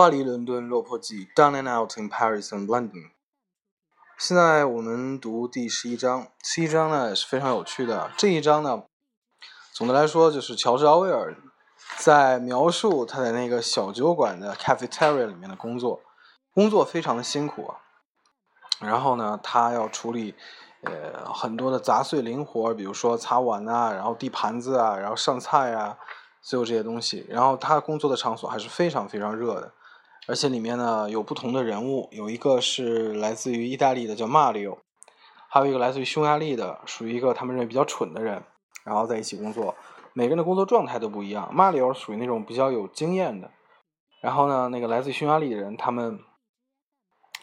巴黎、伦敦、落魄记，Down and Out in Paris and London。现在我们读第十一章，十一章呢也是非常有趣的。这一章呢，总的来说就是乔治·奥威尔在描述他在那个小酒馆的 cafeteria 里面的工作，工作非常的辛苦啊。然后呢，他要处理呃很多的杂碎零活，比如说擦碗啊，然后递盘子啊，然后上菜啊，所有这些东西。然后他工作的场所还是非常非常热的。而且里面呢有不同的人物，有一个是来自于意大利的叫马里奥，还有一个来自于匈牙利的，属于一个他们认为比较蠢的人，然后在一起工作，每个人的工作状态都不一样。马里奥属于那种比较有经验的，然后呢，那个来自匈牙利的人，他们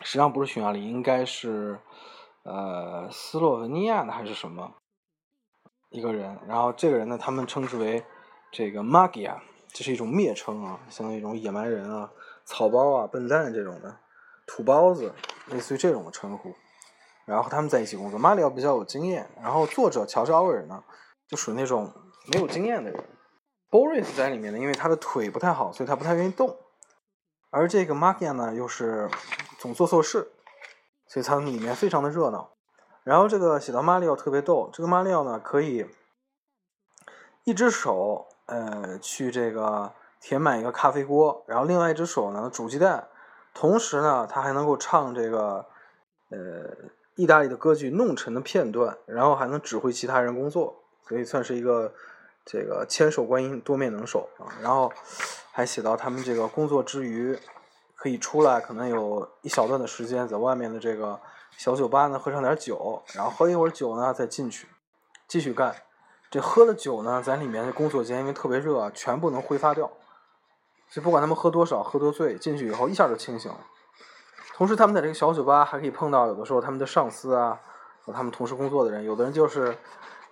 实际上不是匈牙利，应该是呃斯洛文尼亚的还是什么一个人，然后这个人呢，他们称之为这个 magia，这是一种蔑称啊，相当于一种野蛮人啊。草包啊，笨蛋这种的，土包子，类似于这种的称呼。然后他们在一起工作，马里奥比较有经验，然后作者乔治奥威尔呢，就属于那种没有经验的人。Boris 在里面呢，因为他的腿不太好，所以他不太愿意动。而这个 Magia 呢，又是总做错事，所以他们里面非常的热闹。然后这个写到马里奥特别逗，这个马里奥呢，可以一只手呃去这个。填满一个咖啡锅，然后另外一只手呢煮鸡蛋，同时呢他还能够唱这个呃意大利的歌剧《弄臣》的片段，然后还能指挥其他人工作，所以算是一个这个千手观音、多面能手啊。然后还写到他们这个工作之余可以出来，可能有一小段的时间在外面的这个小酒吧呢喝上点酒，然后喝一会儿酒呢再进去继续干。这喝了酒呢，在里面的工作间因为特别热，全部能挥发掉。所以不管他们喝多少、喝多醉，进去以后一下就清醒了。同时，他们在这个小酒吧还可以碰到有的时候他们的上司啊，和他们同时工作的人。有的人就是，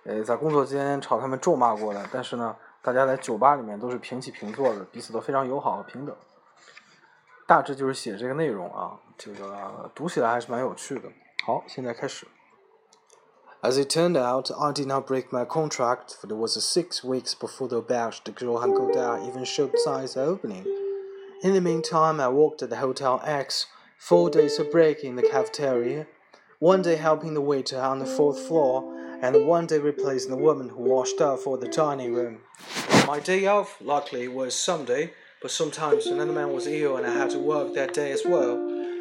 呃，在工作间朝他们咒骂过的。但是呢，大家在酒吧里面都是平起平坐的，彼此都非常友好和平等。大致就是写这个内容啊，这个读起来还是蛮有趣的。好，现在开始。As it turned out, I did not break my contract, for there was six weeks before the auberge de Gros Godard even showed signs of opening. In the meantime, I worked at the Hotel X, four days of break in the cafeteria, one day helping the waiter on the fourth floor, and one day replacing the woman who washed up for the dining room. My day off, luckily, was Sunday, but sometimes another man was ill and I had to work that day as well.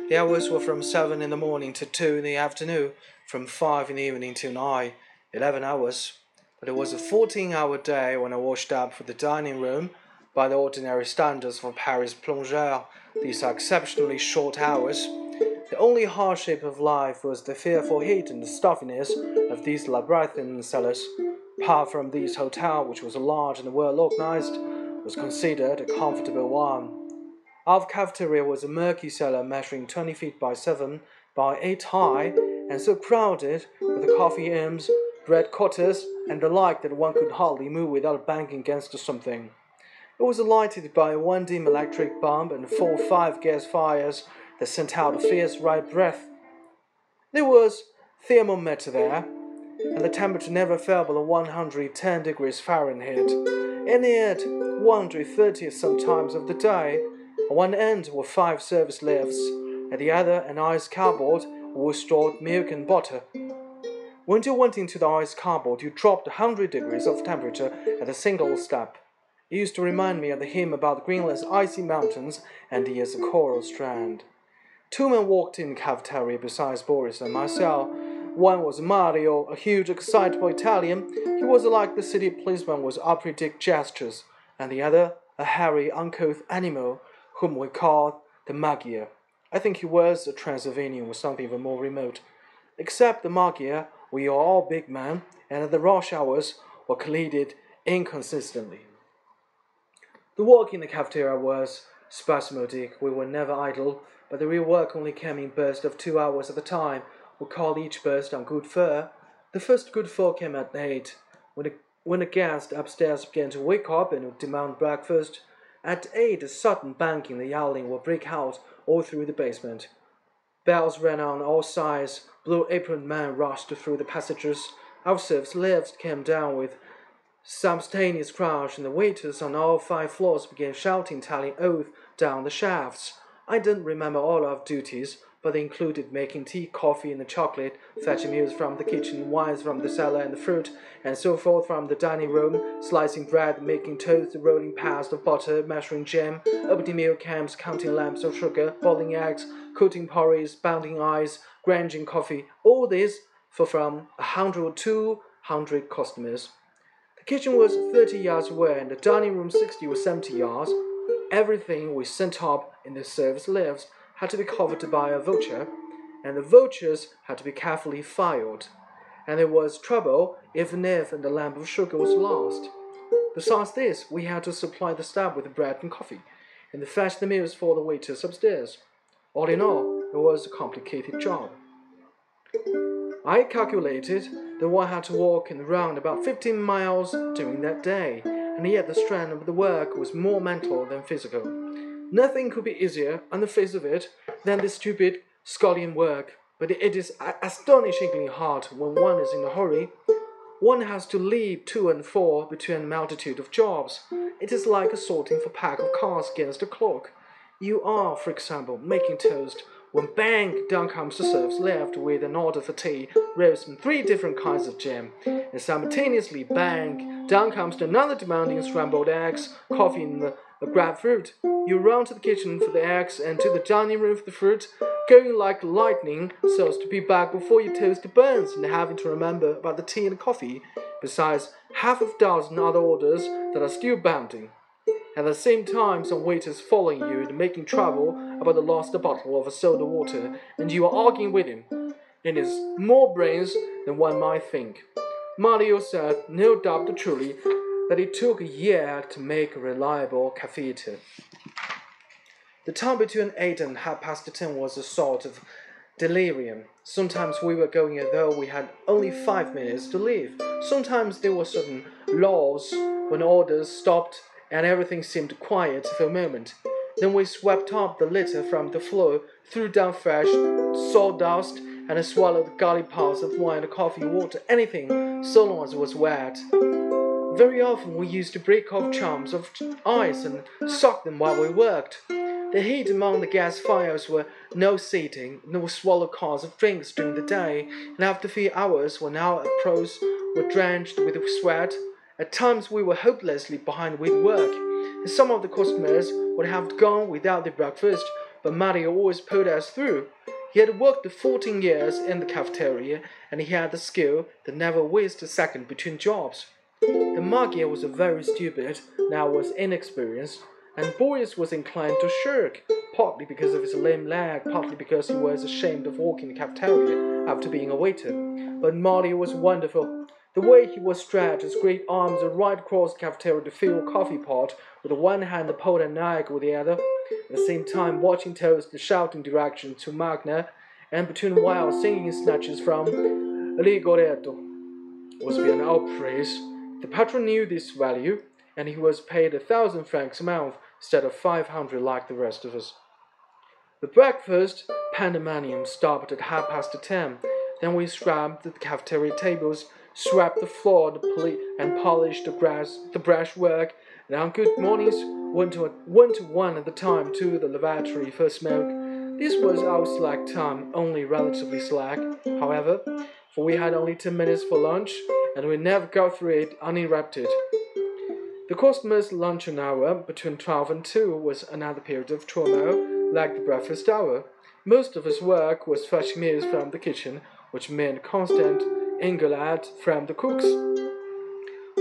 The hours were from 7 in the morning to 2 in the afternoon, from 5 in the evening till 9, 11 hours. But it was a 14 hour day when I washed up for the dining room. By the ordinary standards for Paris plongeurs, these are exceptionally short hours. The only hardship of life was the fearful heat and the stuffiness of these labyrinthine cellars. Apart from this hotel, which was large and well organized, was considered a comfortable one. Our cafeteria was a murky cellar measuring 20 feet by 7 by 8 high and so crowded with the coffee imps, bread cutters, and the like that one could hardly move without banging against something. It was lighted by one dim electric bulb and four or five gas fires that sent out a fierce red breath. There was thermometer there, and the temperature never fell below 110 degrees Fahrenheit, and yet 130 sometimes of the day. At one end were five service lifts, at the other an ice cupboard was stored milk and butter. When you went into the ice cupboard, you dropped a hundred degrees of temperature at a single step. It used to remind me of the hymn about Greenland's icy mountains and the as coral strand. Two men walked in the cafeteria besides Boris and myself. One was Mario, a huge, excitable Italian. He was like the city policeman with operatic gestures, and the other, a hairy, uncouth animal, whom we called the Magyar. I think he was a Transylvanian or something even more remote. Except the Magyar, we are all big men, and the rush hours were collided inconsistently. The work in the cafeteria was spasmodic. We were never idle, but the real work only came in bursts of two hours at a time. We called each burst on coup de feu. The first coup de feu came at eight, when the, when the guests upstairs began to wake up and demand breakfast. At eight, a sudden banging and yelling would break out all through the basement. Bells rang on all sides, blue aproned men rushed through the passages, servants' lifts came down with simultaneous crash, and the waiters on all five floors began shouting, telling oath down the shafts. I don't remember all our duties, but they included making tea, coffee, and the chocolate, fetching meals from the kitchen, wines from the cellar, and the fruit, and so forth from the dining room, slicing bread, making toast, rolling past of butter, measuring jam, opening milk cans, counting lumps of sugar, boiling eggs, cooking porridge, bounding ice, grinding coffee, all this for from a hundred two hundred customers. The kitchen was thirty yards away, and the dining room sixty or seventy yards. Everything we sent up in the service lifts had to be covered by a vulture, and the vultures had to be carefully filed, and there was trouble if the lamp of sugar was lost. Besides this, we had to supply the staff with bread and coffee, and fetch the meals for the waiters upstairs. All in all, it was a complicated job. I calculated that one had to walk and run about 15 miles during that day, and yet the strain of the work was more mental than physical. Nothing could be easier on the face of it than this stupid scullion work, but it is astonishingly hard when one is in a hurry. One has to leap to and fro between a multitude of jobs. It is like sorting for pack of cards against a clock. You are, for example, making toast when bang, down comes the serfs left with an order for tea, roast, and three different kinds of jam. And simultaneously, bang, down comes another demanding scrambled eggs, coffee, and the grapefruit. You run to the kitchen for the eggs and to the dining room for the fruit, going like lightning so as to be back before your toast burns and having to remember about the tea and coffee, besides half a dozen other orders that are still bounding. At the same time, some waiters following you and making trouble about the lost bottle of soda water, and you are arguing with him. It is more brains than one might think. Mario said, no doubt truly, that it took a year to make a reliable cafetier. The time between eight and half past ten was a sort of delirium. Sometimes we were going as though we had only five minutes to leave. Sometimes there were certain laws when orders stopped and everything seemed quiet for a moment. Then we swept up the litter from the floor, threw down fresh sawdust, and swallowed gullipots of wine, coffee, water, anything, so long as it was wet. Very often we used to break off chunks of ice and suck them while we worked. The heat among the gas fires were no seating, no swallow cars of drinks during the day, and after a few hours, when our clothes were drenched with sweat, at times we were hopelessly behind with work, and some of the customers would have gone without their breakfast, but Mario always pulled us through. He had worked 14 years in the cafeteria, and he had the skill that never wasted a second between jobs. The Magyar was very stupid, now was inexperienced, and Boris was inclined to shirk, partly because of his lame leg, partly because he was ashamed of walking the cafeteria after being a waiter. But Mario was wonderful. The way he was stretched, his great arms right across the cafeteria to fill a coffee pot, with one hand pulled a knife with the other, at the same time watching Toast shouting direction to Magyar, and between while singing snatches from Rigoletto was beyond all praise. The patron knew this value, and he was paid a thousand francs a month instead of five hundred like the rest of us. The breakfast pandemonium stopped at half past ten. Then we scrubbed the cafeteria tables swept the floor and polished the grass, the brushwork, and on good mornings went to, went to one at a time to the lavatory for a smoke. This was our slack time, only relatively slack, however, for we had only ten minutes for lunch, and we never got through it uninterrupted. The customers' luncheon hour between twelve and two was another period of turmoil, like the breakfast hour. Most of his work was fetching meals from the kitchen, which meant constant engueulade from the cooks.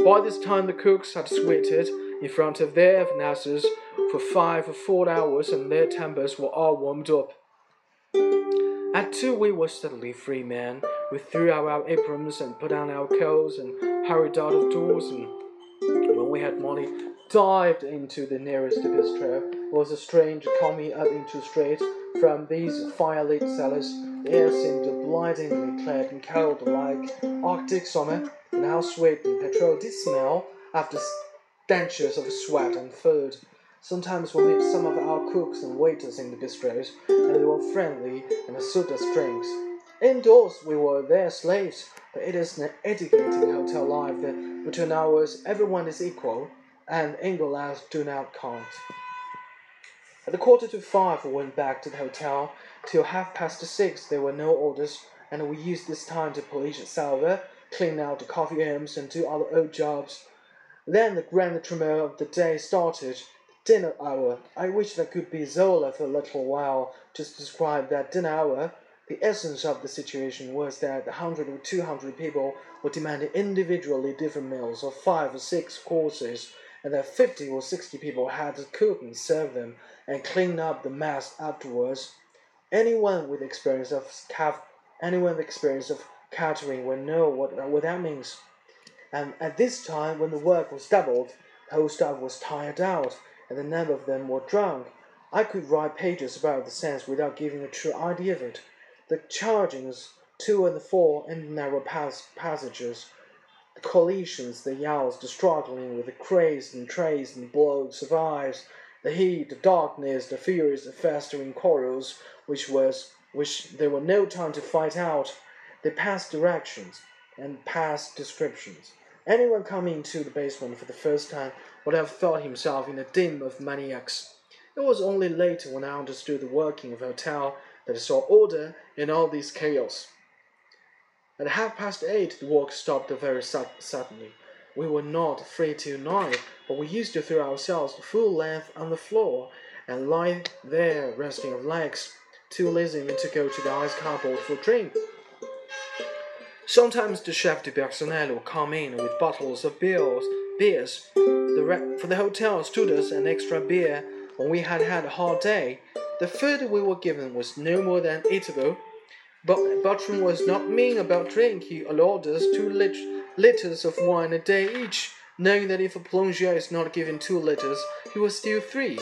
By this time, the cooks had sweated in front of their furnaces for five or four hours, and their tempers were all warmed up. At two, we were suddenly free men. We threw out our aprons and put on our coats and hurried out of doors. And when we had money, dived into the nearest bistro. It was a strange coming up into street from these firelit cellars. The air seemed blindingly clear and cold like Arctic summer, and how sweet and petrol did smell after stenches of sweat and food. Sometimes we met some of our cooks and waiters in the bistros, and they were friendly and suited us drinks. Indoors, we were their slaves, but it is an educating hotel life that between hours everyone is equal, and English do not count. At the quarter to five, we went back to the hotel. Till half past six, there were no orders, and we used this time to polish the salver, clean out the coffee rooms, and do other odd jobs. Then the grand tremor of the day started. Dinner hour. I wish there could be Zola for a little while to describe that dinner hour. The essence of the situation was that a hundred or two hundred people were demanding individually different meals of five or six courses, and that fifty or sixty people had to cook and serve them and clean up the mess afterwards. Anyone with experience of cav- anyone with experience of catering will know what, what that means. And at this time, when the work was doubled, the whole staff was tired out, and the number of them were drunk. I could write pages about the sense without giving a true idea of it the chargings to and fro in the narrow pas- passages, the collisions, the yells, the struggling with the craze and trays and blows of eyes, the heat, the darkness, the furious festering quarrels, which was which there were no time to fight out. They passed directions and passed descriptions. Anyone coming into the basement for the first time would have thought himself in a den of maniacs. It was only later when I understood the working of a hotel that I saw order in all this chaos. At half past eight, the walk stopped very suddenly. We were not free till nine, but we used to throw ourselves full length on the floor and lie there resting our legs, too lazy even to go to the ice cupboard for a drink. Sometimes the chef de personnel would come in with bottles of beers. beers. The for the hotel stood us an extra beer when we had had a hard day. The food we were given was no more than eatable, but Bertram was not mean about drink. He allowed us two lit liters of wine a day each, knowing that if a plongeur is not given two liters, he will steal three.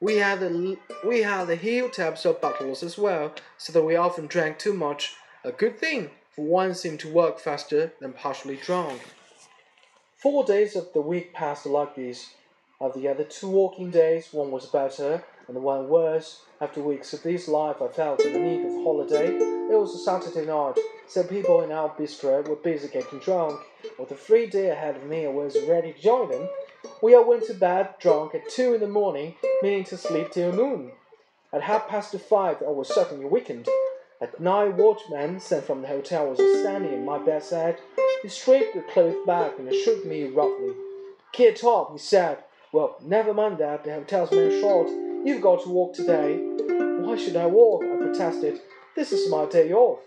We had the we had the heel taps of bottles as well, so that we often drank too much. A good thing, for one seemed to work faster than partially drunk. Four days of the week passed like this. Of the other two walking days, one was better, and one worse. After weeks of this life, I felt in the need of holiday. It was a Saturday night. Some people in our bistro were busy getting drunk. With a free day ahead of me, I was ready to join them. We all went to bed drunk at two in the morning, meaning to sleep till noon. At half past five, I was suddenly weakened. At night, watchman sent from the hotel was standing at my bedside. He stripped the clothes back and shook me roughly. Get up, he said. Well, never mind that, the hotel's man short. You've got to walk today. Why should I walk? I protested. This is my day off.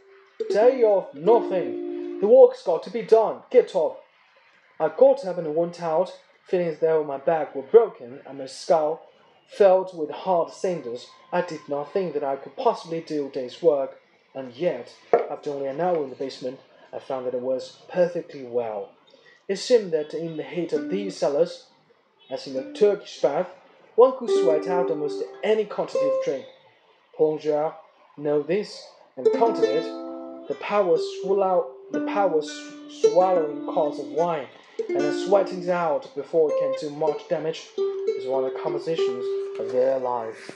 Day off, nothing. The work's got to be done. Get up. I got up and went out, feeling as though my back were broken and my skull filled with hard cinders. I did not think that I could possibly do a day's work, and yet, after only an hour in the basement, I found that it was perfectly well. It seemed that in the heat of these cellars, as in a Turkish bath, one could sweat out almost any quantity of drink. Plongeurs know this and counted it. The power swallow, the power swallowing cause of wine, and sweating it out before it can do much damage is one of the compositions of their life.